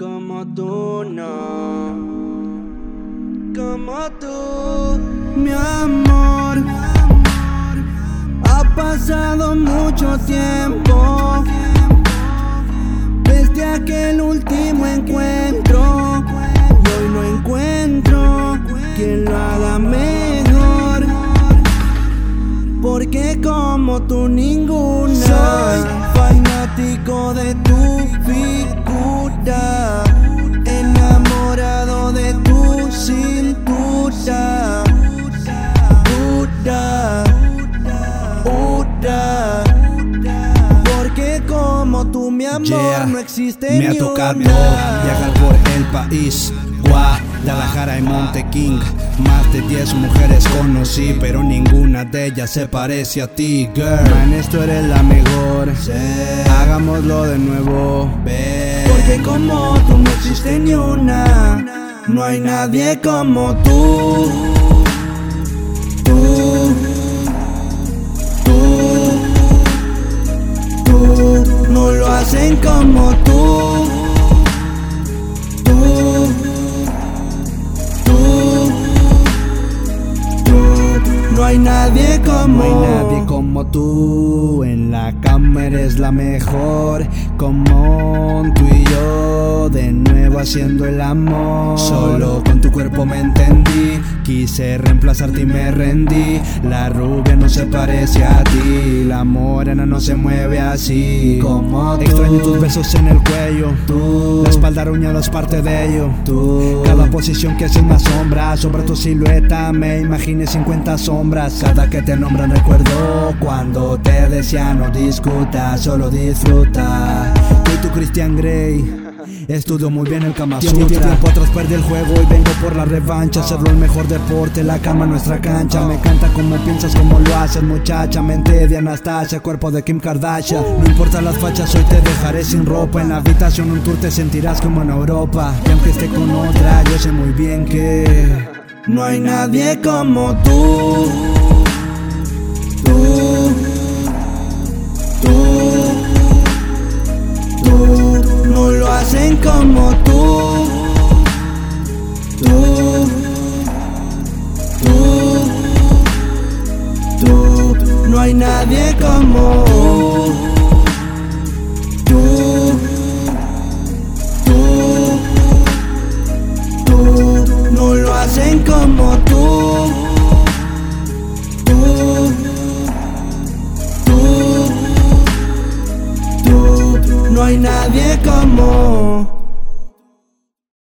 Como tú no, como tú, mi amor. Ha pasado mucho tiempo desde aquel último encuentro. Y hoy no encuentro quien lo haga mejor. Porque como tú ninguna amor, Yeah, no existe Me ha tocado viajar por el país. Guadalajara y Monteking. Más de 10 mujeres conocí, pero ninguna de ellas se parece a ti, girl. Man, esto eres la mejor. Hagámoslo de nuevo, ve. Porque como tú no existe ni una. No hay nadie como. Tú. Hacen como tú. Tú. Tú. Tú. No hay nadie como No hay nadie como tú, en la cama eres la mejor, como tú y yo, haciendo el amor. Solo con tu cuerpo me entendí, quise reemplazarte y me rendí. La rubia no se parece a ti, la morena no se mueve así. Como tú. Extraño tus besos en el cuello, Tú. la espalda ruñada es parte de ello. Tú. Cada posición que haces más sombra Sobre tu silueta me imaginé 50 sombras Cada que te nombran recuerdo Cuando te decía no discuta Solo disfruta Soy tu Christian Grey Estudio muy bien el Kama Sutra. Tiempo atrás perdí el juego y vengo por la revancha Hacerlo el mejor deporte, la cama nuestra cancha. Me encanta como piensas, como lo haces muchacha. Mente de Anastasia, cuerpo de Kim Kardashian. No importa las fachas, hoy te dejaré sin ropa. En la habitación un tour te sentirás como en Europa. Y aunque esté con otra, yo sé muy bien que No hay nadie como. Tú. Como tú. Tú. Tú. Tú. No hay nadie como No hay nadie como